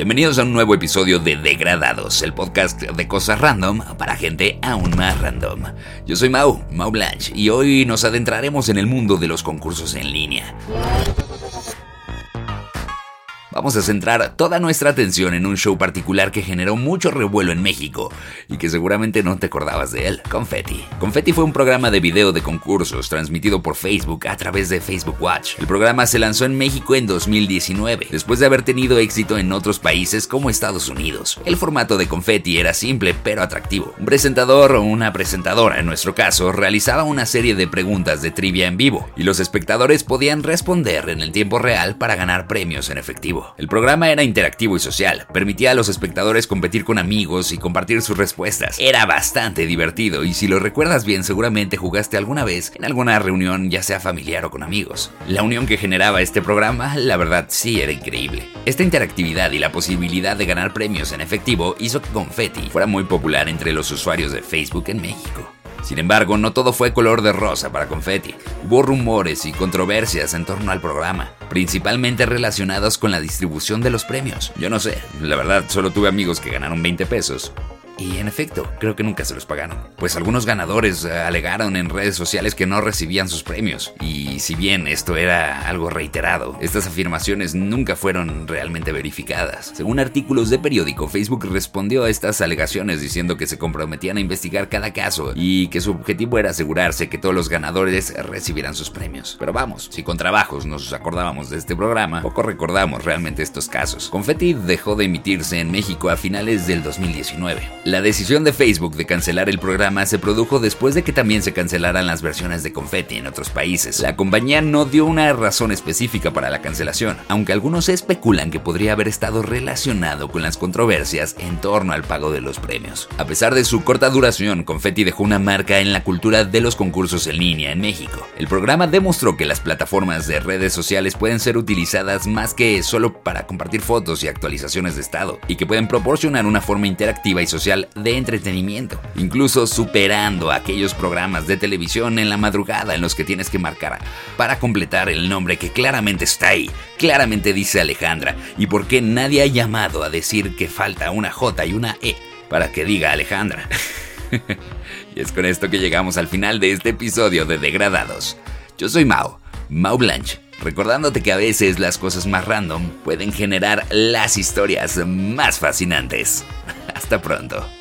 Bienvenidos a un nuevo episodio de Degradados, el podcast de cosas random para gente aún más random. Yo soy Mau, Mau Blanche, y hoy nos adentraremos en el mundo de los concursos en línea. Vamos a centrar toda nuestra atención en un show particular que generó mucho revuelo en México y que seguramente no te acordabas de él, Confetti. Confetti fue un programa de video de concursos transmitido por Facebook a través de Facebook Watch. El programa se lanzó en México en 2019, después de haber tenido éxito en otros países como Estados Unidos. El formato de Confetti era simple pero atractivo. Un presentador o una presentadora, en nuestro caso, realizaba una serie de preguntas de trivia en vivo y los espectadores podían responder en el tiempo real para ganar premios en efectivo. El programa era interactivo y social, permitía a los espectadores competir con amigos y compartir sus respuestas. Era bastante divertido y si lo recuerdas bien seguramente jugaste alguna vez en alguna reunión ya sea familiar o con amigos. La unión que generaba este programa la verdad sí era increíble. Esta interactividad y la posibilidad de ganar premios en efectivo hizo que Confetti fuera muy popular entre los usuarios de Facebook en México. Sin embargo, no todo fue color de rosa para Confetti. Hubo rumores y controversias en torno al programa, principalmente relacionados con la distribución de los premios. Yo no sé, la verdad, solo tuve amigos que ganaron 20 pesos y en efecto, creo que nunca se los pagaron. Pues algunos ganadores eh, alegaron en redes sociales que no recibían sus premios. Y si bien esto era algo reiterado, estas afirmaciones nunca fueron realmente verificadas. Según artículos de periódico, Facebook respondió a estas alegaciones diciendo que se comprometían a investigar cada caso y que su objetivo era asegurarse que todos los ganadores recibieran sus premios. Pero vamos, si con trabajos nos acordábamos de este programa, poco recordamos realmente estos casos. Confetti dejó de emitirse en México a finales del 2019. La decisión de Facebook de cancelar el programa se produjo después de que también se cancelaran las versiones de Confetti en otros países. La compañía no dio una razón específica para la cancelación, aunque algunos especulan que podría haber estado relacionado con las controversias en torno al pago de los premios. A pesar de su corta duración, Confetti dejó una marca en la cultura de los concursos en línea en México. El programa demostró que las plataformas de redes sociales pueden ser utilizadas más que solo para compartir fotos y actualizaciones de estado, y que pueden proporcionar una forma interactiva y social de entretenimiento, incluso superando aquellos programas de televisión en la madrugada en los que tienes que marcar para completar el nombre que claramente está ahí, claramente dice Alejandra, y por qué nadie ha llamado a decir que falta una J y una E para que diga Alejandra. y es con esto que llegamos al final de este episodio de Degradados. Yo soy Mao, Mao Blanche recordándote que a veces las cosas más random pueden generar las historias más fascinantes. Hasta pronto.